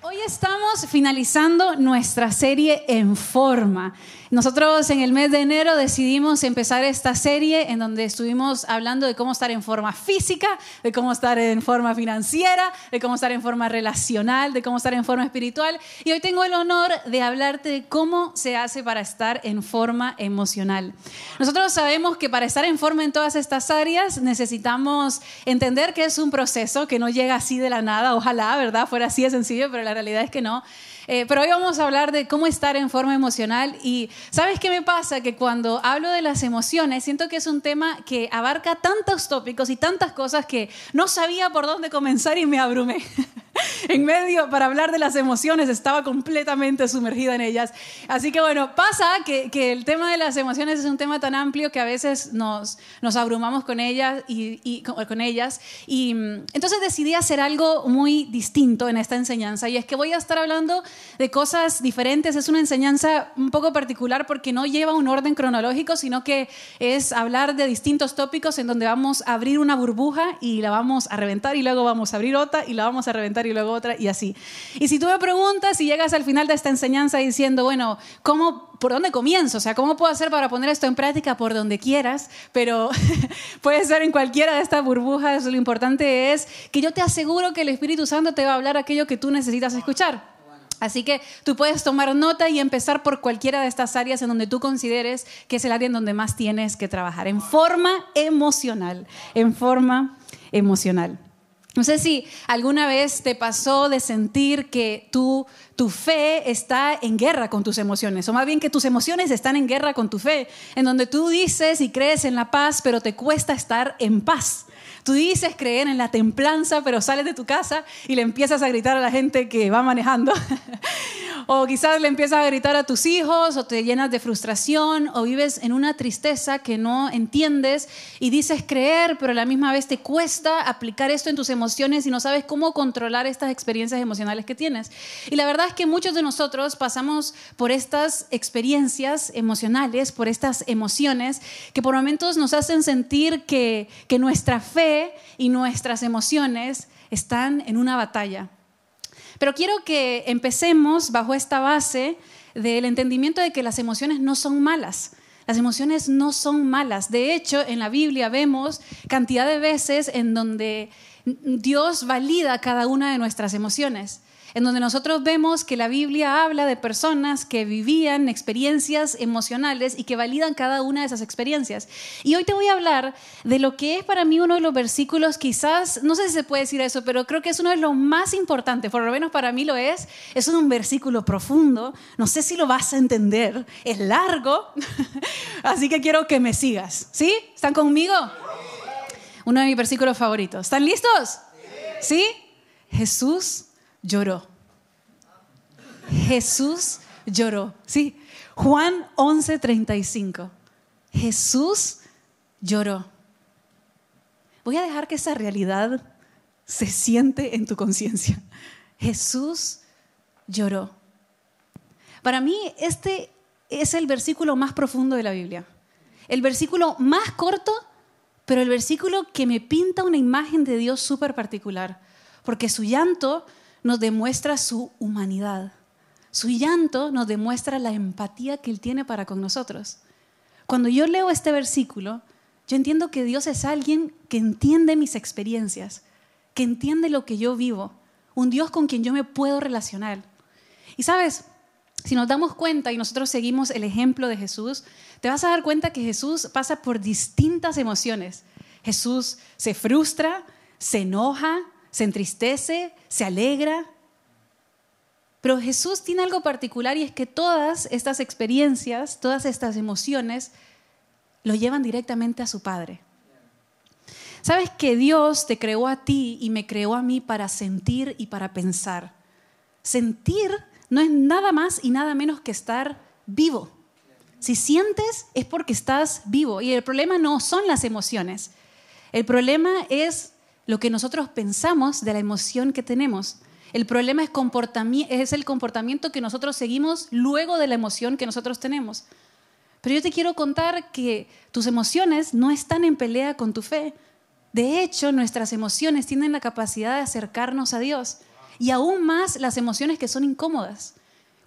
Hoy estamos finalizando nuestra serie en forma. Nosotros en el mes de enero decidimos empezar esta serie en donde estuvimos hablando de cómo estar en forma física, de cómo estar en forma financiera, de cómo estar en forma relacional, de cómo estar en forma espiritual. Y hoy tengo el honor de hablarte de cómo se hace para estar en forma emocional. Nosotros sabemos que para estar en forma en todas estas áreas necesitamos entender que es un proceso que no llega así de la nada. Ojalá, ¿verdad? Fuera así de sencillo, pero la realidad es que no. Eh, pero hoy vamos a hablar de cómo estar en forma emocional y ¿sabes qué me pasa? Que cuando hablo de las emociones, siento que es un tema que abarca tantos tópicos y tantas cosas que no sabía por dónde comenzar y me abrumé. en medio para hablar de las emociones, estaba completamente sumergida en ellas. Así que bueno, pasa que, que el tema de las emociones es un tema tan amplio que a veces nos, nos abrumamos con ellas y, y con, con ellas. Y mm, entonces decidí hacer algo muy distinto en esta enseñanza y es que voy a estar hablando de cosas diferentes. Es una enseñanza un poco particular porque no lleva un orden cronológico, sino que es hablar de distintos tópicos en donde vamos a abrir una burbuja y la vamos a reventar y luego vamos a abrir otra y la vamos a reventar y luego otra y así. Y si tú me preguntas y llegas al final de esta enseñanza diciendo, bueno, ¿cómo, ¿por dónde comienzo? O sea, ¿cómo puedo hacer para poner esto en práctica por donde quieras? Pero puede ser en cualquiera de estas burbujas. Lo importante es que yo te aseguro que el Espíritu Santo te va a hablar aquello que tú necesitas escuchar. Así que tú puedes tomar nota y empezar por cualquiera de estas áreas en donde tú consideres que es el área en donde más tienes que trabajar, en forma emocional, en forma emocional. No sé si alguna vez te pasó de sentir que tu, tu fe está en guerra con tus emociones, o más bien que tus emociones están en guerra con tu fe, en donde tú dices y crees en la paz, pero te cuesta estar en paz. Tú dices creer en la templanza, pero sales de tu casa y le empiezas a gritar a la gente que va manejando. o quizás le empiezas a gritar a tus hijos, o te llenas de frustración, o vives en una tristeza que no entiendes y dices creer, pero a la misma vez te cuesta aplicar esto en tus emociones y no sabes cómo controlar estas experiencias emocionales que tienes. Y la verdad es que muchos de nosotros pasamos por estas experiencias emocionales, por estas emociones que por momentos nos hacen sentir que, que nuestra fe y nuestras emociones están en una batalla. Pero quiero que empecemos bajo esta base del entendimiento de que las emociones no son malas. Las emociones no son malas. De hecho, en la Biblia vemos cantidad de veces en donde Dios valida cada una de nuestras emociones en donde nosotros vemos que la Biblia habla de personas que vivían experiencias emocionales y que validan cada una de esas experiencias. Y hoy te voy a hablar de lo que es para mí uno de los versículos, quizás, no sé si se puede decir eso, pero creo que es uno de los más importantes, por lo menos para mí lo es. Es un versículo profundo, no sé si lo vas a entender, es largo, así que quiero que me sigas. ¿Sí? ¿Están conmigo? Uno de mis versículos favoritos. ¿Están listos? ¿Sí? Jesús lloró. Jesús lloró. Sí, Juan 11:35. Jesús lloró. Voy a dejar que esa realidad se siente en tu conciencia. Jesús lloró. Para mí este es el versículo más profundo de la Biblia. El versículo más corto, pero el versículo que me pinta una imagen de Dios súper particular. Porque su llanto nos demuestra su humanidad. Su llanto nos demuestra la empatía que Él tiene para con nosotros. Cuando yo leo este versículo, yo entiendo que Dios es alguien que entiende mis experiencias, que entiende lo que yo vivo, un Dios con quien yo me puedo relacionar. Y sabes, si nos damos cuenta y nosotros seguimos el ejemplo de Jesús, te vas a dar cuenta que Jesús pasa por distintas emociones. Jesús se frustra, se enoja, se entristece, se alegra. Pero Jesús tiene algo particular y es que todas estas experiencias, todas estas emociones, lo llevan directamente a su Padre. Sabes que Dios te creó a ti y me creó a mí para sentir y para pensar. Sentir no es nada más y nada menos que estar vivo. Si sientes es porque estás vivo. Y el problema no son las emociones. El problema es lo que nosotros pensamos de la emoción que tenemos. El problema es, es el comportamiento que nosotros seguimos luego de la emoción que nosotros tenemos. Pero yo te quiero contar que tus emociones no están en pelea con tu fe. De hecho, nuestras emociones tienen la capacidad de acercarnos a Dios. Y aún más las emociones que son incómodas.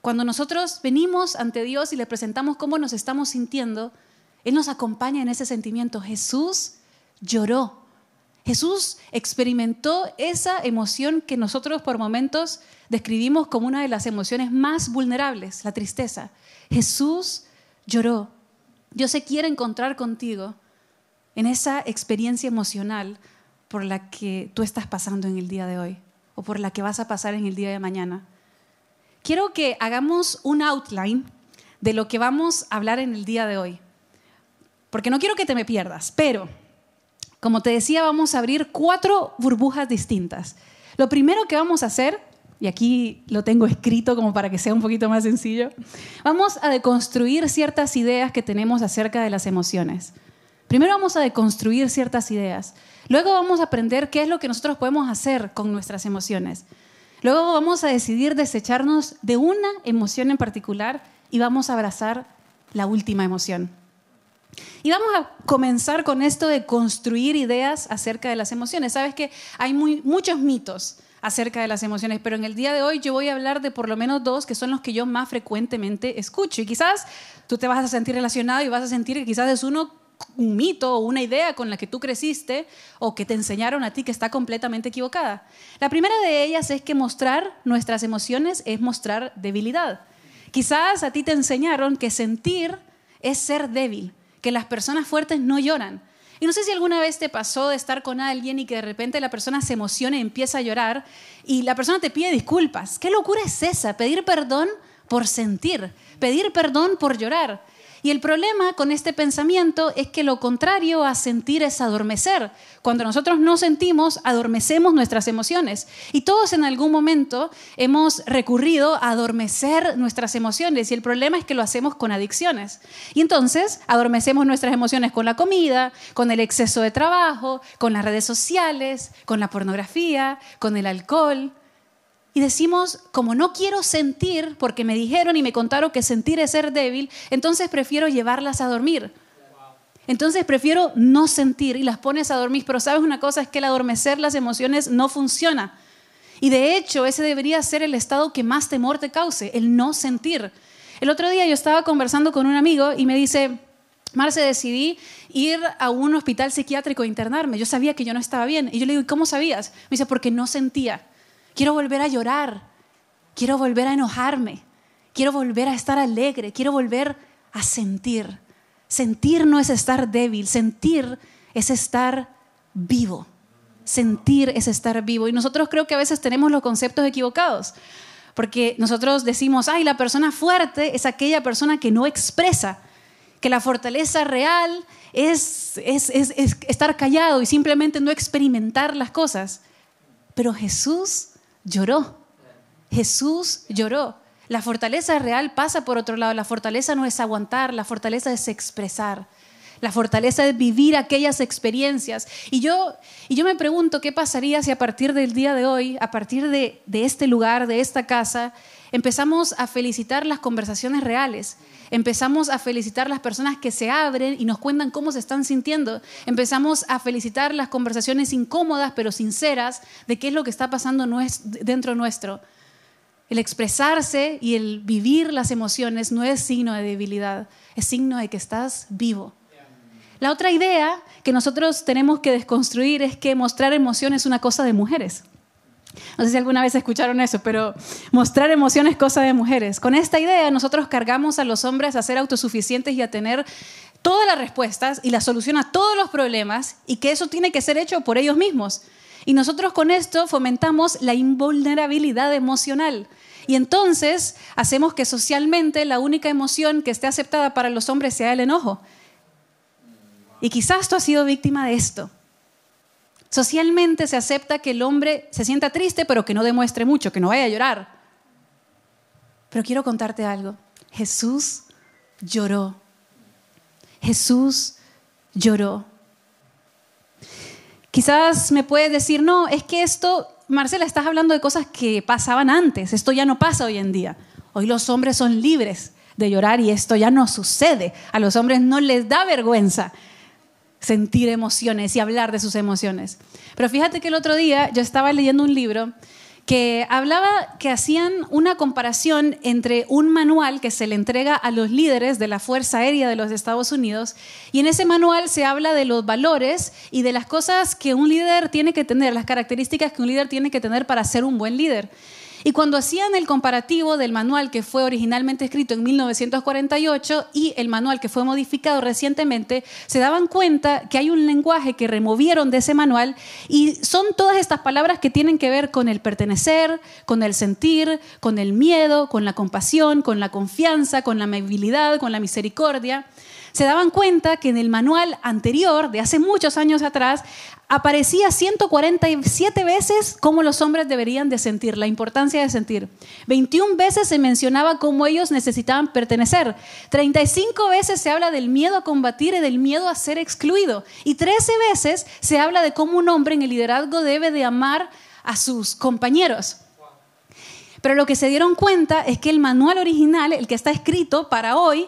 Cuando nosotros venimos ante Dios y le presentamos cómo nos estamos sintiendo, Él nos acompaña en ese sentimiento. Jesús lloró. Jesús experimentó esa emoción que nosotros por momentos describimos como una de las emociones más vulnerables, la tristeza. Jesús lloró. Dios se quiere encontrar contigo en esa experiencia emocional por la que tú estás pasando en el día de hoy o por la que vas a pasar en el día de mañana. Quiero que hagamos un outline de lo que vamos a hablar en el día de hoy, porque no quiero que te me pierdas, pero como te decía, vamos a abrir cuatro burbujas distintas. Lo primero que vamos a hacer y aquí lo tengo escrito como para que sea un poquito más sencillo, vamos a deconstruir ciertas ideas que tenemos acerca de las emociones. Primero vamos a deconstruir ciertas ideas. Luego vamos a aprender qué es lo que nosotros podemos hacer con nuestras emociones. Luego vamos a decidir desecharnos de una emoción en particular y vamos a abrazar la última emoción. Y vamos a comenzar con esto de construir ideas acerca de las emociones. Sabes que hay muchos mitos acerca de las emociones, pero en el día de hoy yo voy a hablar de por lo menos dos que son los que yo más frecuentemente escucho. Y quizás tú te vas a sentir relacionado y vas a sentir que quizás es uno un mito o una idea con la que tú creciste o que te enseñaron a ti que está completamente equivocada. La primera de ellas es que mostrar nuestras emociones es mostrar debilidad. Quizás a ti te enseñaron que sentir es ser débil, que las personas fuertes no lloran, y no sé si alguna vez te pasó de estar con alguien y que de repente la persona se emociona y empieza a llorar y la persona te pide disculpas. ¿Qué locura es esa? Pedir perdón por sentir, pedir perdón por llorar. Y el problema con este pensamiento es que lo contrario a sentir es adormecer. Cuando nosotros no sentimos, adormecemos nuestras emociones. Y todos en algún momento hemos recurrido a adormecer nuestras emociones. Y el problema es que lo hacemos con adicciones. Y entonces adormecemos nuestras emociones con la comida, con el exceso de trabajo, con las redes sociales, con la pornografía, con el alcohol. Y decimos, como no quiero sentir, porque me dijeron y me contaron que sentir es ser débil, entonces prefiero llevarlas a dormir. Entonces prefiero no sentir y las pones a dormir. Pero sabes una cosa, es que el adormecer las emociones no funciona. Y de hecho, ese debería ser el estado que más temor te cause, el no sentir. El otro día yo estaba conversando con un amigo y me dice, Marce, decidí ir a un hospital psiquiátrico a internarme. Yo sabía que yo no estaba bien. Y yo le digo, ¿cómo sabías? Me dice, porque no sentía. Quiero volver a llorar. Quiero volver a enojarme. Quiero volver a estar alegre. Quiero volver a sentir. Sentir no es estar débil. Sentir es estar vivo. Sentir es estar vivo. Y nosotros creo que a veces tenemos los conceptos equivocados. Porque nosotros decimos, ay, la persona fuerte es aquella persona que no expresa. Que la fortaleza real es, es, es, es estar callado y simplemente no experimentar las cosas. Pero Jesús lloró. Jesús lloró. La fortaleza real pasa por otro lado. La fortaleza no es aguantar, la fortaleza es expresar. La fortaleza es vivir aquellas experiencias. Y yo, y yo me pregunto qué pasaría si a partir del día de hoy, a partir de, de este lugar, de esta casa, empezamos a felicitar las conversaciones reales, empezamos a felicitar las personas que se abren y nos cuentan cómo se están sintiendo, empezamos a felicitar las conversaciones incómodas pero sinceras de qué es lo que está pasando dentro nuestro. El expresarse y el vivir las emociones no es signo de debilidad, es signo de que estás vivo. La otra idea que nosotros tenemos que desconstruir es que mostrar emoción es una cosa de mujeres. No sé si alguna vez escucharon eso, pero mostrar emociones es cosa de mujeres. Con esta idea nosotros cargamos a los hombres a ser autosuficientes y a tener todas las respuestas y la solución a todos los problemas y que eso tiene que ser hecho por ellos mismos. Y nosotros con esto fomentamos la invulnerabilidad emocional. Y entonces hacemos que socialmente la única emoción que esté aceptada para los hombres sea el enojo. Y quizás tú has sido víctima de esto. Socialmente se acepta que el hombre se sienta triste, pero que no demuestre mucho, que no vaya a llorar. Pero quiero contarte algo. Jesús lloró. Jesús lloró. Quizás me puedes decir, no, es que esto Marcela, estás hablando de cosas que pasaban antes, esto ya no pasa hoy en día. Hoy los hombres son libres de llorar y esto ya no sucede. A los hombres no les da vergüenza sentir emociones y hablar de sus emociones. Pero fíjate que el otro día yo estaba leyendo un libro que hablaba que hacían una comparación entre un manual que se le entrega a los líderes de la Fuerza Aérea de los Estados Unidos y en ese manual se habla de los valores y de las cosas que un líder tiene que tener, las características que un líder tiene que tener para ser un buen líder. Y cuando hacían el comparativo del manual que fue originalmente escrito en 1948 y el manual que fue modificado recientemente, se daban cuenta que hay un lenguaje que removieron de ese manual y son todas estas palabras que tienen que ver con el pertenecer, con el sentir, con el miedo, con la compasión, con la confianza, con la amabilidad, con la misericordia se daban cuenta que en el manual anterior, de hace muchos años atrás, aparecía 147 veces cómo los hombres deberían de sentir, la importancia de sentir. 21 veces se mencionaba cómo ellos necesitaban pertenecer. 35 veces se habla del miedo a combatir y del miedo a ser excluido. Y 13 veces se habla de cómo un hombre en el liderazgo debe de amar a sus compañeros. Pero lo que se dieron cuenta es que el manual original, el que está escrito para hoy,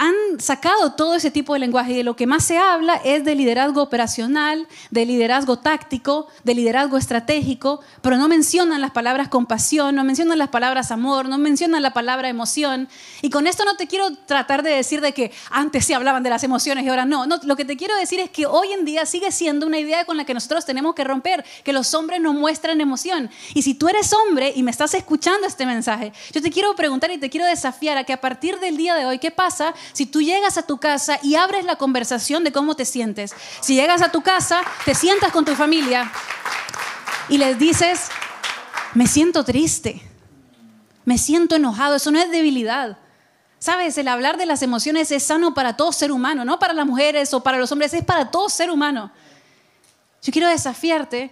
han sacado todo ese tipo de lenguaje y de lo que más se habla es de liderazgo operacional, de liderazgo táctico, de liderazgo estratégico, pero no mencionan las palabras compasión, no mencionan las palabras amor, no mencionan la palabra emoción. Y con esto no te quiero tratar de decir de que antes sí hablaban de las emociones y ahora no. no. Lo que te quiero decir es que hoy en día sigue siendo una idea con la que nosotros tenemos que romper, que los hombres no muestran emoción. Y si tú eres hombre y me estás escuchando este mensaje, yo te quiero preguntar y te quiero desafiar a que a partir del día de hoy, ¿qué pasa si tú llegas a tu casa y abres la conversación de cómo te sientes, si llegas a tu casa, te sientas con tu familia y les dices, me siento triste, me siento enojado, eso no es debilidad. Sabes, el hablar de las emociones es sano para todo ser humano, no para las mujeres o para los hombres, es para todo ser humano. Yo quiero desafiarte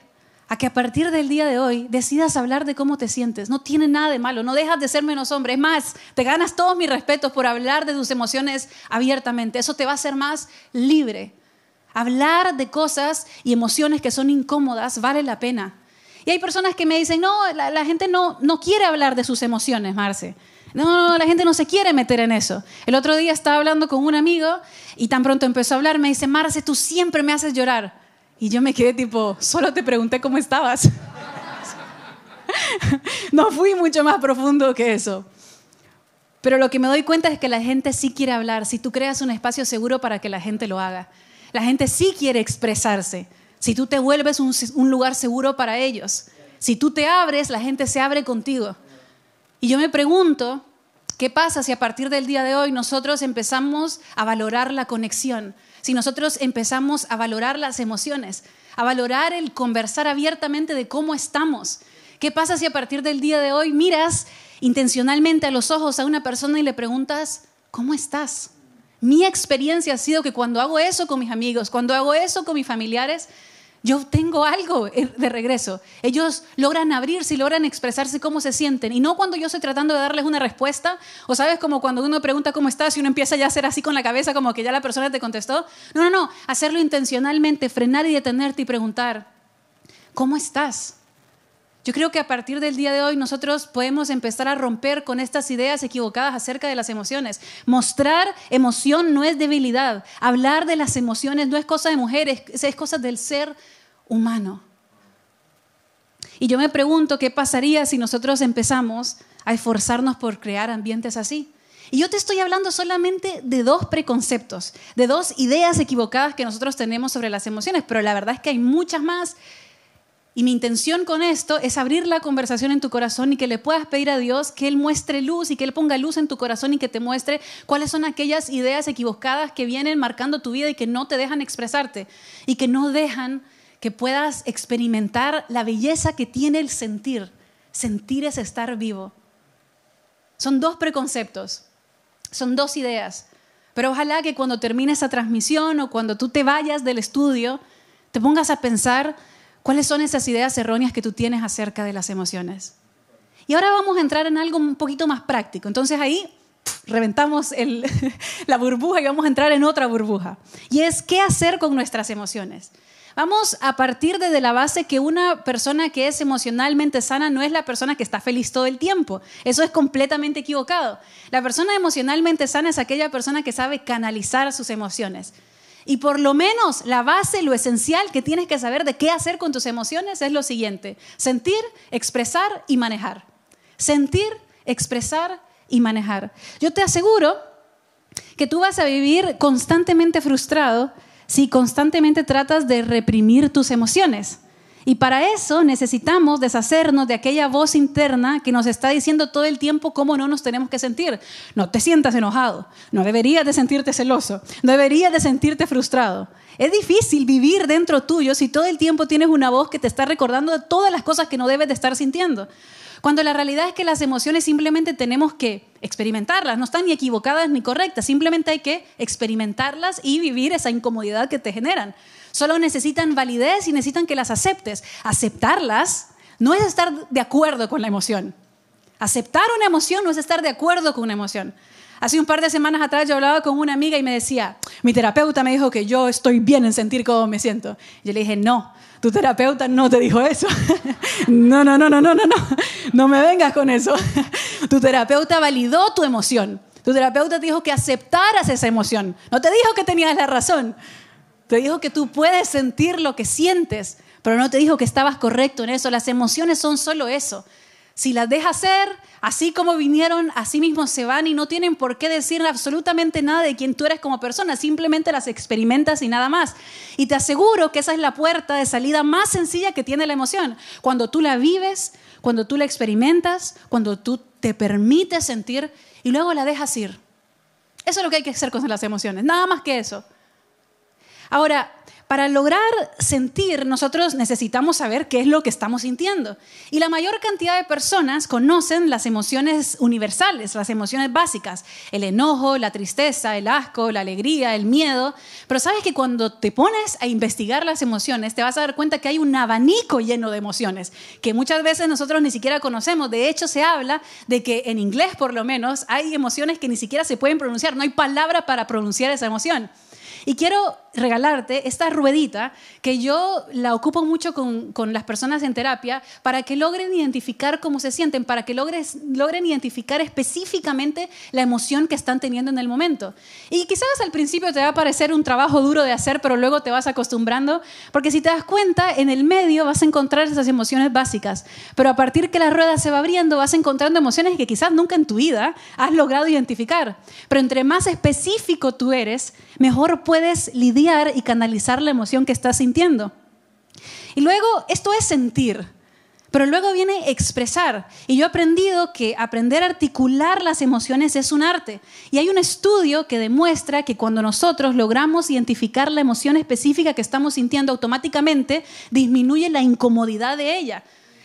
a que a partir del día de hoy decidas hablar de cómo te sientes. No tiene nada de malo, no dejas de ser menos hombre. Es más, te ganas todos mis respetos por hablar de tus emociones abiertamente. Eso te va a hacer más libre. Hablar de cosas y emociones que son incómodas vale la pena. Y hay personas que me dicen, no, la, gente no, no quiere hablar de sus emociones, Marce. No, la gente no se quiere meter en eso. El otro día estaba hablando con un amigo y tan pronto empezó a hablar, me dice, Marce, tú siempre me haces llorar. Y yo me quedé tipo, solo te pregunté cómo estabas. no fui mucho más profundo que eso. Pero lo que me doy cuenta es que la gente sí quiere hablar, si tú creas un espacio seguro para que la gente lo haga. La gente sí quiere expresarse, si tú te vuelves un, un lugar seguro para ellos. Si tú te abres, la gente se abre contigo. Y yo me pregunto, ¿qué pasa si a partir del día de hoy nosotros empezamos a valorar la conexión? Si nosotros empezamos a valorar las emociones, a valorar el conversar abiertamente de cómo estamos. ¿Qué pasa si a partir del día de hoy miras intencionalmente a los ojos a una persona y le preguntas, ¿cómo estás? Mi experiencia ha sido que cuando hago eso con mis amigos, cuando hago eso con mis familiares, yo tengo algo de regreso. Ellos logran abrirse y logran expresarse cómo se sienten. Y no cuando yo estoy tratando de darles una respuesta, o sabes, como cuando uno pregunta cómo estás y uno empieza ya a hacer así con la cabeza, como que ya la persona te contestó. No, no, no. Hacerlo intencionalmente, frenar y detenerte y preguntar, ¿cómo estás? Yo creo que a partir del día de hoy nosotros podemos empezar a romper con estas ideas equivocadas acerca de las emociones. Mostrar emoción no es debilidad. Hablar de las emociones no es cosa de mujeres, es cosa del ser humano. Y yo me pregunto qué pasaría si nosotros empezamos a esforzarnos por crear ambientes así. Y yo te estoy hablando solamente de dos preconceptos, de dos ideas equivocadas que nosotros tenemos sobre las emociones, pero la verdad es que hay muchas más y mi intención con esto es abrir la conversación en tu corazón y que le puedas pedir a Dios que Él muestre luz y que Él ponga luz en tu corazón y que te muestre cuáles son aquellas ideas equivocadas que vienen marcando tu vida y que no te dejan expresarte y que no dejan que puedas experimentar la belleza que tiene el sentir. Sentir es estar vivo. Son dos preconceptos, son dos ideas. Pero ojalá que cuando termine esa transmisión o cuando tú te vayas del estudio, te pongas a pensar ¿Cuáles son esas ideas erróneas que tú tienes acerca de las emociones? Y ahora vamos a entrar en algo un poquito más práctico. Entonces ahí reventamos la burbuja y vamos a entrar en otra burbuja. Y es qué hacer con nuestras emociones. Vamos a partir desde la base que una persona que es emocionalmente sana no es la persona que está feliz todo el tiempo. Eso es completamente equivocado. La persona emocionalmente sana es aquella persona que sabe canalizar sus emociones. Y por lo menos la base, lo esencial que tienes que saber de qué hacer con tus emociones es lo siguiente. Sentir, expresar y manejar. Sentir, expresar y manejar. Yo te aseguro que tú vas a vivir constantemente frustrado si constantemente tratas de reprimir tus emociones. Y para eso necesitamos deshacernos de aquella voz interna que nos está diciendo todo el tiempo cómo no nos tenemos que sentir. No te sientas enojado, no deberías de sentirte celoso, no deberías de sentirte frustrado. Es difícil vivir dentro tuyo si todo el tiempo tienes una voz que te está recordando todas las cosas que no debes de estar sintiendo. Cuando la realidad es que las emociones simplemente tenemos que experimentarlas, no están ni equivocadas ni correctas, simplemente hay que experimentarlas y vivir esa incomodidad que te generan. Solo necesitan validez y necesitan que las aceptes. Aceptarlas no es estar de acuerdo con la emoción. Aceptar una emoción no es estar de acuerdo con una emoción. Hace un par de semanas atrás yo hablaba con una amiga y me decía, mi terapeuta me dijo que yo estoy bien en sentir cómo me siento. Yo le dije, no, tu terapeuta no te dijo eso. no, no, no, no, no, no, no. No me vengas con eso. tu terapeuta validó tu emoción. Tu terapeuta te dijo que aceptaras esa emoción. No te dijo que tenías la razón. Te dijo que tú puedes sentir lo que sientes, pero no te dijo que estabas correcto en eso. Las emociones son solo eso. Si las dejas ser, así como vinieron, así mismo se van y no tienen por qué decir absolutamente nada de quién tú eres como persona, simplemente las experimentas y nada más. Y te aseguro que esa es la puerta de salida más sencilla que tiene la emoción. Cuando tú la vives, cuando tú la experimentas, cuando tú te permites sentir y luego la dejas ir. Eso es lo que hay que hacer con las emociones, nada más que eso. Ahora, para lograr sentir, nosotros necesitamos saber qué es lo que estamos sintiendo. Y la mayor cantidad de personas conocen las emociones universales, las emociones básicas, el enojo, la tristeza, el asco, la alegría, el miedo. Pero sabes que cuando te pones a investigar las emociones, te vas a dar cuenta que hay un abanico lleno de emociones, que muchas veces nosotros ni siquiera conocemos. De hecho, se habla de que en inglés, por lo menos, hay emociones que ni siquiera se pueden pronunciar, no hay palabra para pronunciar esa emoción. Y quiero regalarte esta ruedita que yo la ocupo mucho con, las personas en terapia para que logren identificar cómo se sienten, para que logres, logren identificar específicamente la emoción que están teniendo en el momento. Y quizás al principio te va a parecer un trabajo duro de hacer, pero luego te vas acostumbrando, porque si te das cuenta, en el medio vas a encontrar esas emociones básicas, pero a partir que la rueda se va abriendo, vas encontrando emociones que quizás nunca en tu vida has logrado identificar. Pero entre más específico tú eres, mejor puedes lidiar y canalizar la emoción que estás sintiendo. Y luego, esto es sentir, pero luego viene expresar. Y yo he aprendido que aprender a articular las emociones es un arte. Y hay un estudio que demuestra que cuando nosotros logramos identificar la emoción específica que estamos sintiendo, automáticamente disminuye la incomodidad de ella.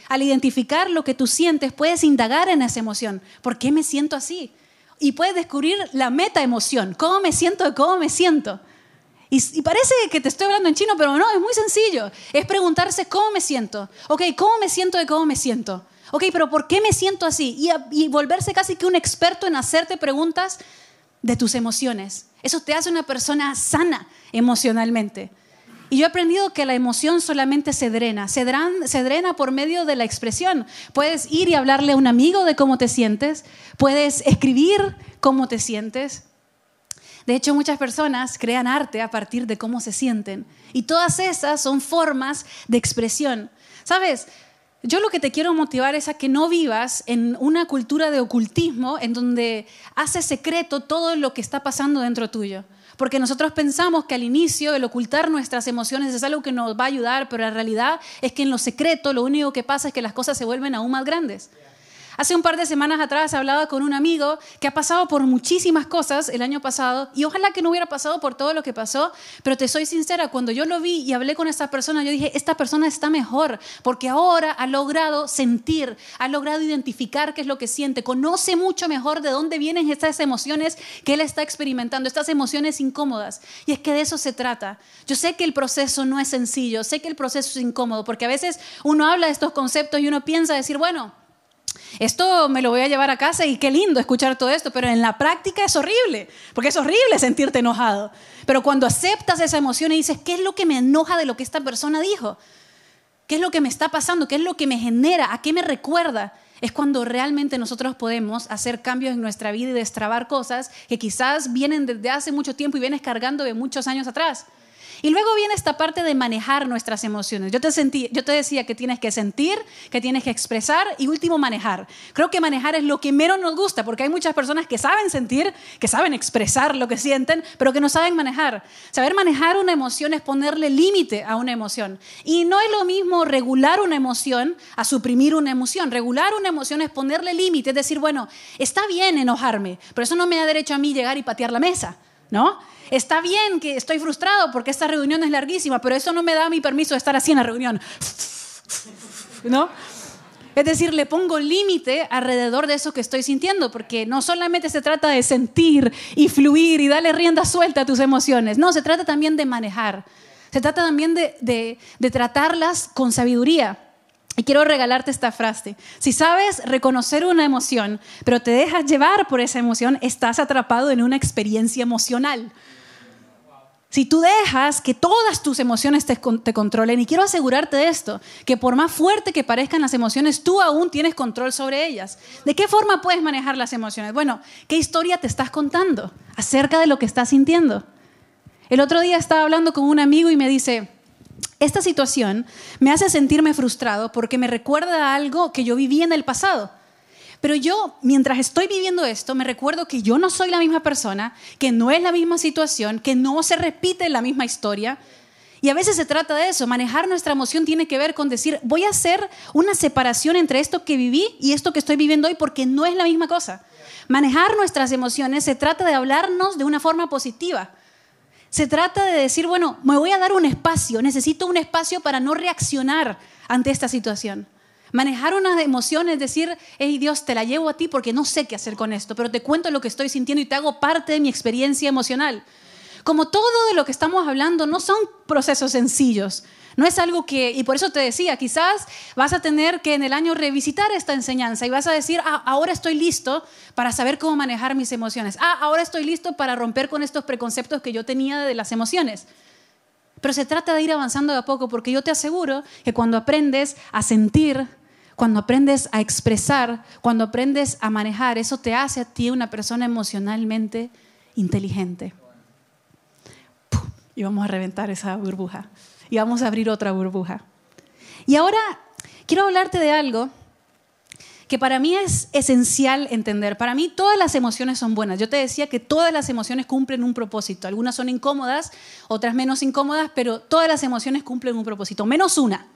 Al identificar lo que tú sientes, puedes indagar en esa emoción. ¿Por qué me siento así? y puedes descubrir la meta emoción, cómo me siento cómo me siento. Y, parece que te estoy hablando en chino, pero no, es muy sencillo. Es preguntarse cómo me siento. Ok, ¿cómo me siento de cómo me siento? Ok, pero ¿por qué me siento así? Y, volverse casi que un experto en hacerte preguntas de tus emociones. Eso te hace una persona sana emocionalmente. Y yo he aprendido que la emoción solamente se drena, se, drena por medio de la expresión. Puedes ir y hablarle a un amigo de cómo te sientes, puedes escribir cómo te sientes. De hecho, muchas personas crean arte a partir de cómo se sienten. Y todas esas son formas de expresión. ¿Sabes? Yo lo que te quiero motivar es a que no vivas en una cultura de ocultismo en donde hace secreto todo lo que está pasando dentro tuyo. Porque nosotros pensamos que al inicio el ocultar nuestras emociones es algo que nos va a ayudar, pero la realidad es que en lo secreto lo único que pasa es que las cosas se vuelven aún más grandes. Hace un par de semanas atrás hablaba con un amigo que ha pasado por muchísimas cosas el año pasado y ojalá que no hubiera pasado por todo lo que pasó, pero te soy sincera, cuando yo lo vi y hablé con esta persona, yo dije, esta persona está mejor porque ahora ha logrado sentir, ha logrado identificar qué es lo que siente, conoce mucho mejor de dónde vienen estas emociones que él está experimentando, estas emociones incómodas. Y es que de eso se trata. Yo sé que el proceso no es sencillo, sé que el proceso es incómodo porque a veces uno habla de estos conceptos y uno piensa decir, bueno, esto me lo voy a llevar a casa y qué lindo escuchar todo esto, pero en la práctica es horrible, porque es horrible sentirte enojado. Pero cuando aceptas esa emoción y dices, ¿qué es lo que me enoja de lo que esta persona dijo? ¿Qué es lo que me está pasando? ¿Qué es lo que me genera? ¿A qué me recuerda? Es cuando realmente nosotros podemos hacer cambios en nuestra vida y destrabar cosas que quizás vienen desde hace mucho tiempo y vienes cargando de muchos años atrás. Y luego viene esta parte de manejar nuestras emociones. Yo te, sentí, yo te decía que tienes que sentir, que tienes que expresar y último manejar. Creo que manejar es lo que menos nos gusta porque hay muchas personas que saben sentir, que saben expresar lo que sienten, pero que no saben manejar. Saber manejar una emoción es ponerle límite a una emoción. Y no es lo mismo regular una emoción a suprimir una emoción. Regular una emoción es ponerle límite, es decir, bueno, está bien enojarme, pero eso no me da derecho a mí llegar y patear la mesa. ¿no? Está bien que estoy frustrado porque esta reunión es larguísima, pero eso no me da mi permiso de estar así en la reunión. ¿No? Es decir, le pongo límite alrededor de eso que estoy sintiendo, porque no solamente se trata de sentir y fluir y darle rienda suelta a tus emociones, no, se trata también de manejar, se trata también de, de tratarlas con sabiduría. Y quiero regalarte esta frase. Si sabes reconocer una emoción, pero te dejas llevar por esa emoción, estás atrapado en una experiencia emocional. Si tú dejas que todas tus emociones te, controlen, y quiero asegurarte de esto, que por más fuerte que parezcan las emociones, tú aún tienes control sobre ellas. ¿De qué forma puedes manejar las emociones? Bueno, ¿qué historia te estás contando acerca de lo que estás sintiendo? El otro día estaba hablando con un amigo y me dice, esta situación me hace sentirme frustrado porque me recuerda a algo que yo viví en el pasado. Pero yo, mientras estoy viviendo esto, me recuerdo que yo no soy la misma persona, que no es la misma situación, que no se repite la misma historia. Y a veces se trata de eso. Manejar nuestra emoción tiene que ver con decir, voy a hacer una separación entre esto que viví y esto que estoy viviendo hoy porque no es la misma cosa. Manejar nuestras emociones se trata de hablarnos de una forma positiva se trata de decir, bueno, me voy a dar un espacio, necesito un espacio para no reaccionar ante esta situación. Manejar unas emociones, decir, hey Dios, te la llevo a ti porque no sé qué hacer con esto, pero te cuento lo que estoy sintiendo y te hago parte de mi experiencia emocional. Como todo de lo que estamos hablando no son procesos sencillos, no es algo que, y por eso te decía, quizás vas a tener que en el año revisitar esta enseñanza y vas a decir, ah, ahora estoy listo para saber cómo manejar mis emociones. Ah, ahora estoy listo para romper con estos preconceptos que yo tenía de las emociones. Pero se trata de ir avanzando de a poco porque yo te aseguro que cuando aprendes a sentir, cuando aprendes a expresar, cuando aprendes a manejar, eso te hace a ti una persona emocionalmente inteligente. Y vamos a reventar esa burbuja y vamos a abrir otra burbuja. Y ahora quiero hablarte de algo que para mí es esencial entender. Para mí todas las emociones son buenas. Yo te decía que todas las emociones cumplen un propósito. Algunas son incómodas, otras menos incómodas, pero todas las emociones cumplen un propósito. Menos una.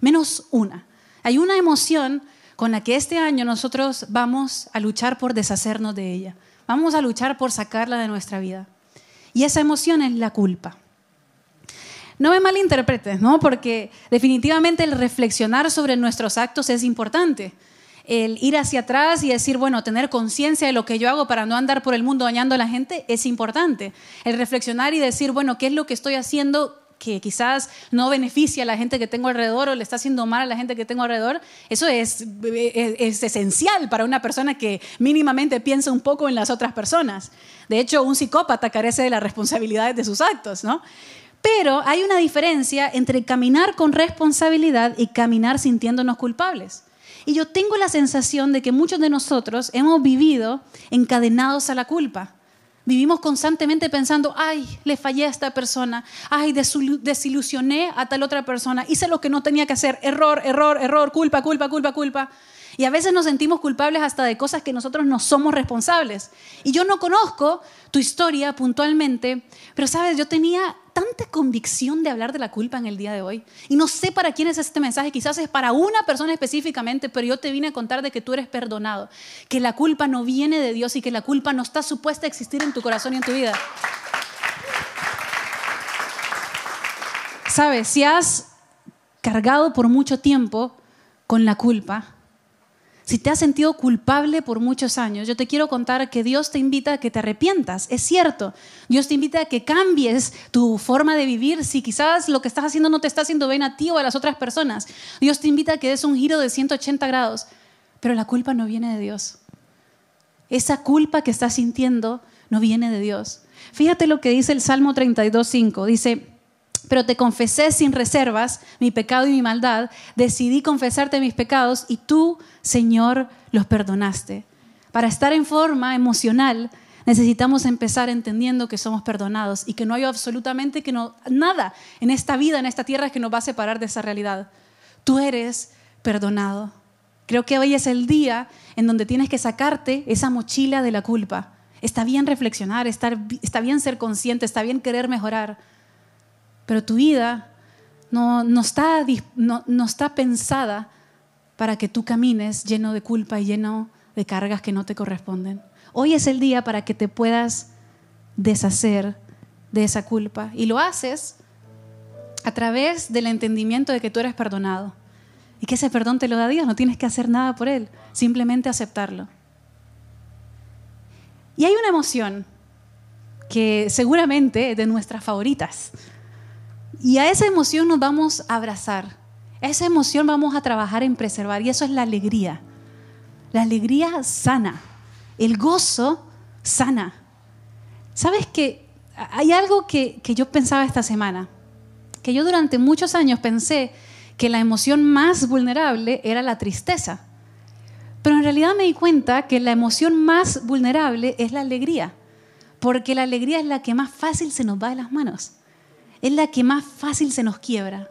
Menos una. Hay una emoción con la que este año nosotros vamos a luchar por deshacernos de ella. Vamos a luchar por sacarla de nuestra vida. Y esa emoción es la culpa. No me malinterpretes, ¿no? Porque definitivamente el reflexionar sobre nuestros actos es importante. El ir hacia atrás y decir, bueno, tener conciencia de lo que yo hago para no andar por el mundo dañando a la gente es importante. El reflexionar y decir, bueno, ¿qué es lo que estoy haciendo que quizás no beneficia a la gente que tengo alrededor o le está haciendo mal a la gente que tengo alrededor, eso es, es, esencial para una persona que mínimamente piensa un poco en las otras personas. De hecho, un psicópata carece de las responsabilidades de sus actos, ¿no? Pero hay una diferencia entre caminar con responsabilidad y caminar sintiéndonos culpables. Y yo tengo la sensación de que muchos de nosotros hemos vivido encadenados a la culpa. Vivimos constantemente pensando, ay, le fallé a esta persona, ay, desilusioné a tal otra persona, hice lo que no tenía que hacer, error, error, error, culpa, culpa, culpa, culpa. Y a veces nos sentimos culpables hasta de cosas que nosotros no somos responsables. Y yo no conozco tu historia puntualmente, pero sabes, yo tenía convicción de hablar de la culpa en el día de hoy. Y no sé para quién es este mensaje, quizás es para una persona específicamente, pero yo te vine a contar de que tú eres perdonado, que la culpa no viene de Dios y que la culpa no está supuesta a existir en tu corazón y en tu vida. Sabes, si has cargado por mucho tiempo con la culpa, si te has sentido culpable por muchos años, yo te quiero contar que Dios te invita a que te arrepientas. Es cierto, Dios te invita a que cambies tu forma de vivir si quizás lo que estás haciendo no te está haciendo bien a ti o a las otras personas. Dios te invita a que des un giro de 180 grados. Pero la culpa no viene de Dios. Esa culpa que estás sintiendo no viene de Dios. Fíjate lo que dice el Salmo 32.5. Dice, pero te confesé sin reservas mi pecado y mi maldad. Decidí confesarte mis pecados y tú, Señor, los perdonaste. Para estar en forma emocional, necesitamos empezar entendiendo que somos perdonados y que no hay absolutamente que no, nada en esta vida, en esta tierra, que nos va a separar de esa realidad. Tú eres perdonado. Creo que hoy es el día en donde tienes que sacarte esa mochila de la culpa. Está bien reflexionar, está, está bien ser consciente, está bien querer mejorar, pero tu vida no, no, está, no, no está pensada para que tú camines lleno de culpa y lleno de cargas que no te corresponden. Hoy es el día para que te puedas deshacer de esa culpa y lo haces a través del entendimiento de que tú eres perdonado y que ese perdón te lo da Dios, no tienes que hacer nada por Él, simplemente aceptarlo. Y hay una emoción que seguramente es de nuestras favoritas. Y a esa emoción nos vamos a abrazar. Esa emoción vamos a trabajar en preservar. Y eso es la alegría. La alegría sana. El gozo sana. ¿Sabes que Hay algo que, que yo pensaba esta semana. Que yo durante muchos años pensé que la emoción más vulnerable era la tristeza. Pero en realidad me di cuenta que la emoción más vulnerable es la alegría, porque la alegría es la que más fácil se nos va de las manos, es la que más fácil se nos quiebra.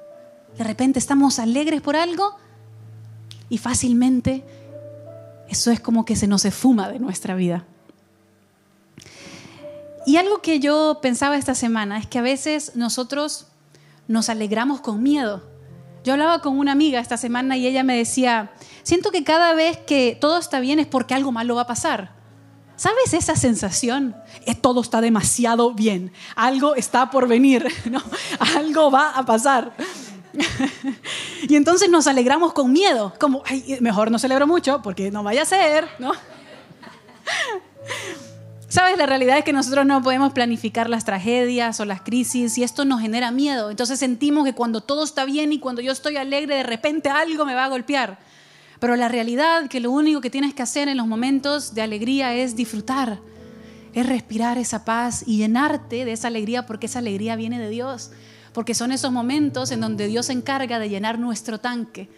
De repente estamos alegres por algo y fácilmente eso es como que se nos esfuma de nuestra vida. Y algo que yo pensaba esta semana es que a veces nosotros nos alegramos con miedo. Yo hablaba con una amiga esta semana y ella me decía, siento que cada vez que todo está bien es porque algo malo va a pasar. ¿Sabes esa sensación? Eh, todo está demasiado bien, algo está por venir, ¿no? algo va a pasar. y entonces nos alegramos con miedo, como, mejor no celebro mucho porque no vaya a ser, ¿no? Sabes, la realidad es que nosotros no podemos planificar las tragedias o las crisis y esto nos genera miedo. Entonces sentimos que cuando todo está bien y cuando yo estoy alegre, de repente algo me va a golpear. Pero la realidad que lo único que tienes que hacer en los momentos de alegría es disfrutar, es respirar esa paz y llenarte de esa alegría porque esa alegría viene de Dios. Porque son esos momentos en donde Dios se encarga de llenar nuestro tanque.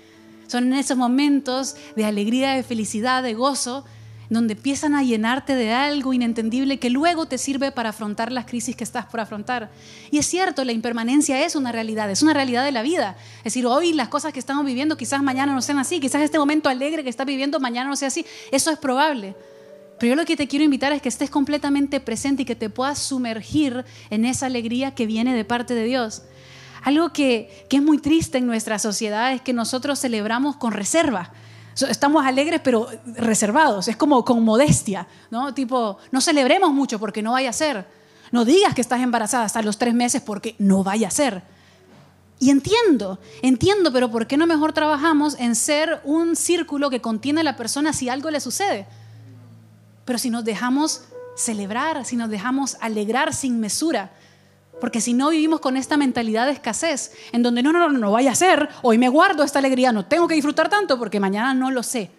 Son esos momentos de alegría, de felicidad, de gozo donde empiezan a llenarte de algo inentendible que luego te sirve para afrontar las crisis que estás por afrontar. Y es cierto, la impermanencia es una realidad, es una realidad de la vida. Es decir, hoy las cosas que estamos viviendo quizás mañana no sean así, quizás este momento alegre que estás viviendo mañana no sea así. Eso es probable. Pero yo lo que te quiero invitar es que estés completamente presente y que te puedas sumergir en esa alegría que viene de parte de Dios. Algo que, que es muy triste en nuestra sociedad es que nosotros celebramos con reserva. Estamos alegres pero reservados, es como con modestia, ¿no? Tipo, no celebremos mucho porque no vaya a ser. No digas que estás embarazada hasta los tres meses porque no vaya a ser. Y entiendo, entiendo, pero ¿por qué no mejor trabajamos en ser un círculo que contiene a la persona si algo le sucede? Pero si nos dejamos celebrar, si nos dejamos alegrar sin mesura, porque si no vivimos con esta mentalidad de escasez, en donde no, no, no, no vaya a ser, hoy me guardo esta alegría, no tengo que disfrutar tanto porque mañana no lo sé.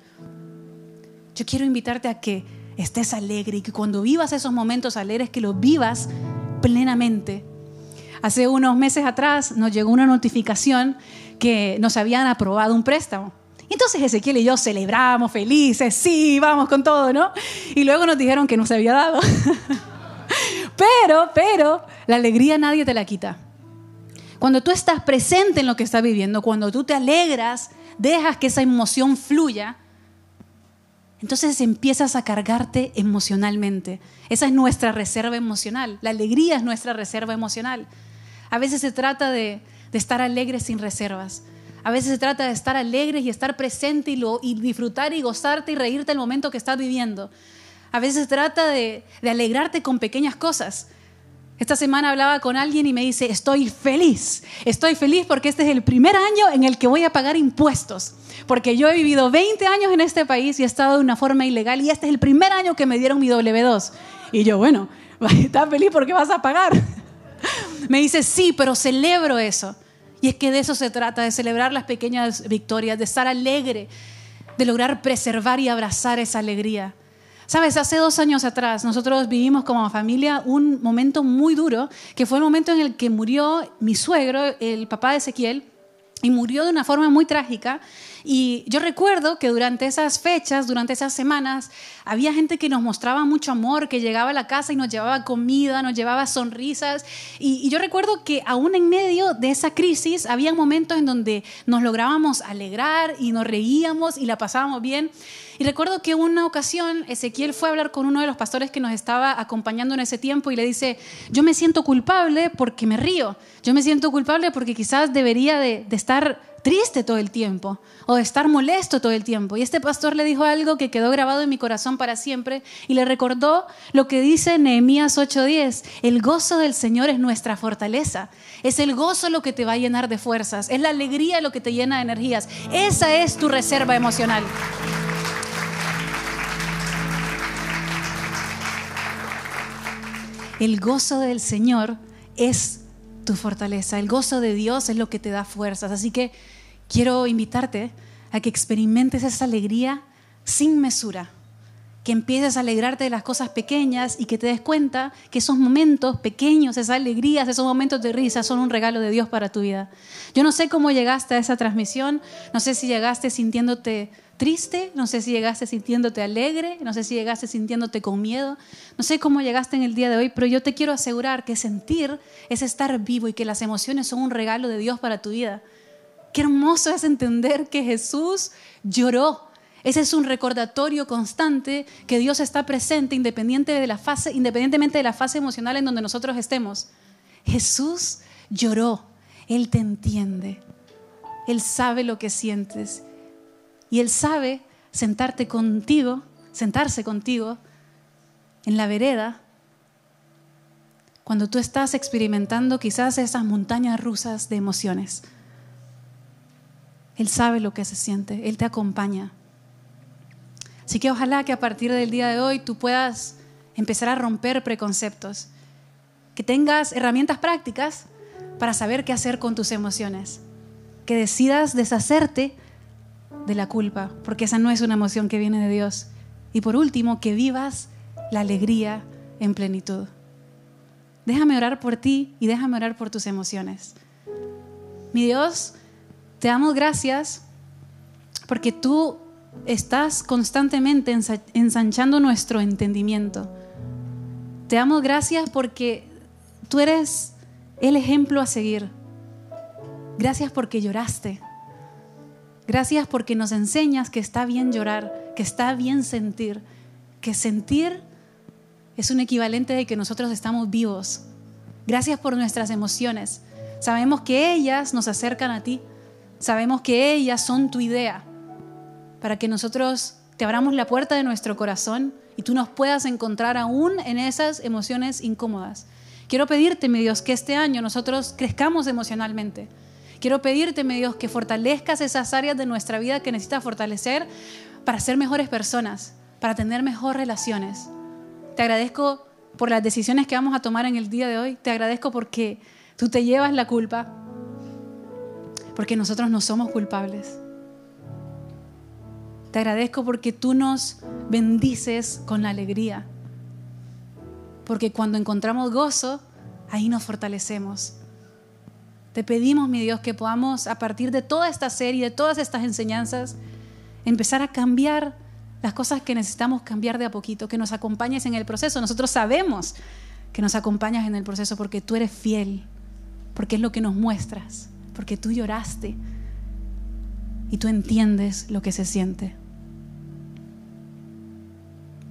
Yo quiero invitarte a que estés alegre y que cuando vivas esos momentos alegres, que los vivas plenamente. Hace unos meses atrás nos llegó una notificación que nos habían aprobado un préstamo. Entonces Ezequiel y yo celebramos felices, sí, vamos con todo, ¿no? Y luego nos dijeron que no se había dado. Pero, pero, la alegría nadie te la quita. Cuando tú estás presente en lo que estás viviendo, cuando tú te alegras, dejas que esa emoción fluya, entonces empiezas a cargarte emocionalmente. Esa es nuestra reserva emocional. La alegría es nuestra reserva emocional. A veces se trata de, estar alegres sin reservas. A veces se trata de estar alegres y estar presente y, y disfrutar y gozarte y reírte el momento que estás viviendo. A veces trata de, alegrarte con pequeñas cosas. Esta semana hablaba con alguien y me dice, estoy feliz, estoy feliz porque este es el primer año en el que voy a pagar impuestos, porque yo he vivido 20 años en este país y he estado de una forma ilegal y este es el primer año que me dieron mi W2. Y yo, bueno, ¿estás feliz porque vas a pagar? Me dice, sí, pero celebro eso. Y es que de eso se trata, de celebrar las pequeñas victorias, de estar alegre, de lograr preservar y abrazar esa alegría. Sabes, hace dos años atrás nosotros vivimos como familia un momento muy duro, que fue el momento en el que murió mi suegro, el papá de Ezequiel, y murió de una forma muy trágica. Y yo recuerdo que durante esas fechas, durante esas semanas, había gente que nos mostraba mucho amor, que llegaba a la casa y nos llevaba comida, nos llevaba sonrisas. Y, yo recuerdo que aún en medio de esa crisis, había momentos en donde nos lográbamos alegrar y nos reíamos y la pasábamos bien. Y recuerdo que una ocasión Ezequiel fue a hablar con uno de los pastores que nos estaba acompañando en ese tiempo y le dice, yo me siento culpable porque me río, yo me siento culpable porque quizás debería de, estar triste todo el tiempo o estar molesto todo el tiempo. Y este pastor le dijo algo que quedó grabado en mi corazón para siempre y le recordó lo que dice Nehemías 8:10, el gozo del Señor es nuestra fortaleza. Es el gozo lo que te va a llenar de fuerzas, es la alegría lo que te llena de energías. Esa es tu reserva emocional. El gozo del Señor es tu fortaleza. El gozo de Dios es lo que te da fuerzas. Así que quiero invitarte a que experimentes esa alegría sin mesura. Que empieces a alegrarte de las cosas pequeñas y que te des cuenta que esos momentos pequeños, esas alegrías, esos momentos de risa son un regalo de Dios para tu vida. Yo no sé cómo llegaste a esa transmisión, no sé si llegaste sintiéndote triste, no sé si llegaste sintiéndote alegre, no sé si llegaste sintiéndote con miedo, no sé cómo llegaste en el día de hoy, pero yo te quiero asegurar que sentir es estar vivo y que las emociones son un regalo de Dios para tu vida. Qué hermoso es entender que Jesús lloró. Ese es un recordatorio constante que Dios está presente independiente de la fase, independientemente de la fase emocional en donde nosotros estemos. Jesús lloró. Él te entiende. Él sabe lo que sientes. Y Él sabe sentarte contigo, sentarse contigo en la vereda, cuando tú estás experimentando quizás esas montañas rusas de emociones. Él sabe lo que se siente, Él te acompaña. Así que ojalá que a partir del día de hoy tú puedas empezar a romper preconceptos, que tengas herramientas prácticas para saber qué hacer con tus emociones, que decidas deshacerte de la culpa, porque esa no es una emoción que viene de Dios. Y por último, que vivas la alegría en plenitud. Déjame orar por ti y déjame orar por tus emociones. Mi Dios, te damos gracias porque tú estás constantemente ensanchando nuestro entendimiento. Te damos gracias porque tú eres el ejemplo a seguir. Gracias porque lloraste. Gracias porque nos enseñas que está bien llorar, que está bien sentir, que sentir es un equivalente de que nosotros estamos vivos. Gracias por nuestras emociones. Sabemos que ellas nos acercan a ti. Sabemos que ellas son tu idea para que nosotros te abramos la puerta de nuestro corazón y tú nos puedas encontrar aún en esas emociones incómodas. Quiero pedirte, mi Dios, que este año nosotros crezcamos emocionalmente Quiero pedirte, mi Dios, que fortalezcas esas áreas de nuestra vida que necesitas fortalecer para ser mejores personas, para tener mejores relaciones. Te agradezco por las decisiones que vamos a tomar en el día de hoy. Te agradezco porque tú te llevas la culpa, porque nosotros no somos culpables. Te agradezco porque tú nos bendices con la alegría. Porque cuando encontramos gozo, ahí nos fortalecemos. Te pedimos, mi Dios, que podamos, a partir de toda esta serie, de todas estas enseñanzas, empezar a cambiar las cosas que necesitamos cambiar de a poquito, que nos acompañes en el proceso. Nosotros sabemos que nos acompañas en el proceso porque tú eres fiel, porque es lo que nos muestras, porque tú lloraste y tú entiendes lo que se siente.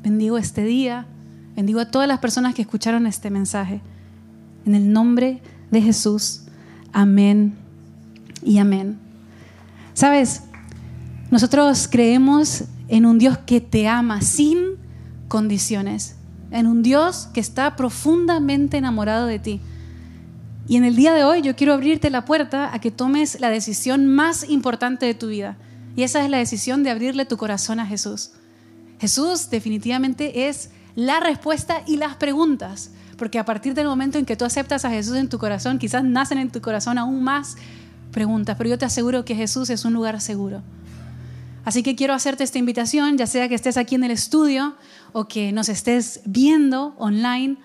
Bendigo este día, bendigo a todas las personas que escucharon este mensaje. En el nombre de Jesús. Amén y amén. Sabes, nosotros creemos en un Dios que te ama sin condiciones, en un Dios que está profundamente enamorado de ti. Y en el día de hoy yo quiero abrirte la puerta a que tomes la decisión más importante de tu vida. Y esa es la decisión de abrirle tu corazón a Jesús. Jesús definitivamente es la respuesta y las preguntas porque a partir del momento en que tú aceptas a Jesús en tu corazón, quizás nacen en tu corazón aún más preguntas, pero yo te aseguro que Jesús es un lugar seguro. Así que quiero hacerte esta invitación, ya sea que estés aquí en el estudio o que nos estés viendo online.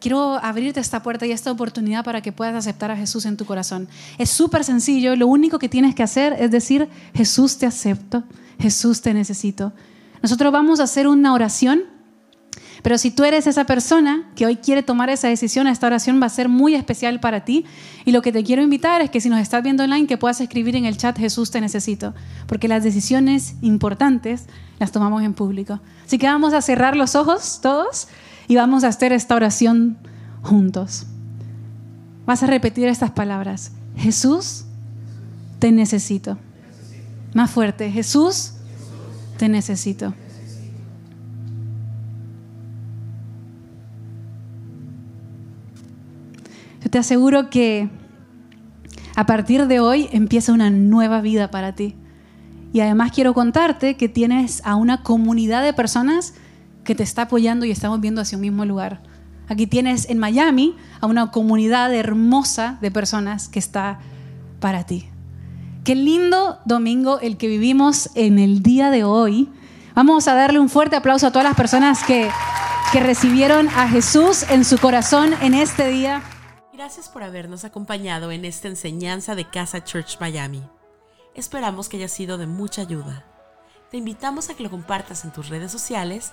Quiero abrirte esta puerta y esta oportunidad para que puedas aceptar a Jesús en tu corazón. Es súper sencillo, lo único que tienes que hacer es decir, Jesús te acepto, Jesús te necesito. Nosotros vamos a hacer una oración pero si tú eres esa persona que hoy quiere tomar esa decisión, esta oración va a ser muy especial para ti. Y lo que te quiero invitar es que si nos estás viendo online, que puedas escribir en el chat Jesús te necesito. Porque las decisiones importantes las tomamos en público. Así que vamos a cerrar los ojos todos y vamos a hacer esta oración juntos. Vas a repetir estas palabras. Jesús, te necesito. Más fuerte. Jesús, te necesito. Yo te aseguro que a partir de hoy empieza una nueva vida para ti. Y además quiero contarte que tienes a una comunidad de personas que te está apoyando y estamos viendo hacia un mismo lugar. Aquí tienes en Miami a una comunidad hermosa de personas que está para ti. Qué lindo domingo el que vivimos en el día de hoy. Vamos a darle un fuerte aplauso a todas las personas que, que recibieron a Jesús en su corazón en este día. Gracias por habernos acompañado en esta enseñanza de Casa Church Miami. Esperamos que haya sido de mucha ayuda. Te invitamos a que lo compartas en tus redes sociales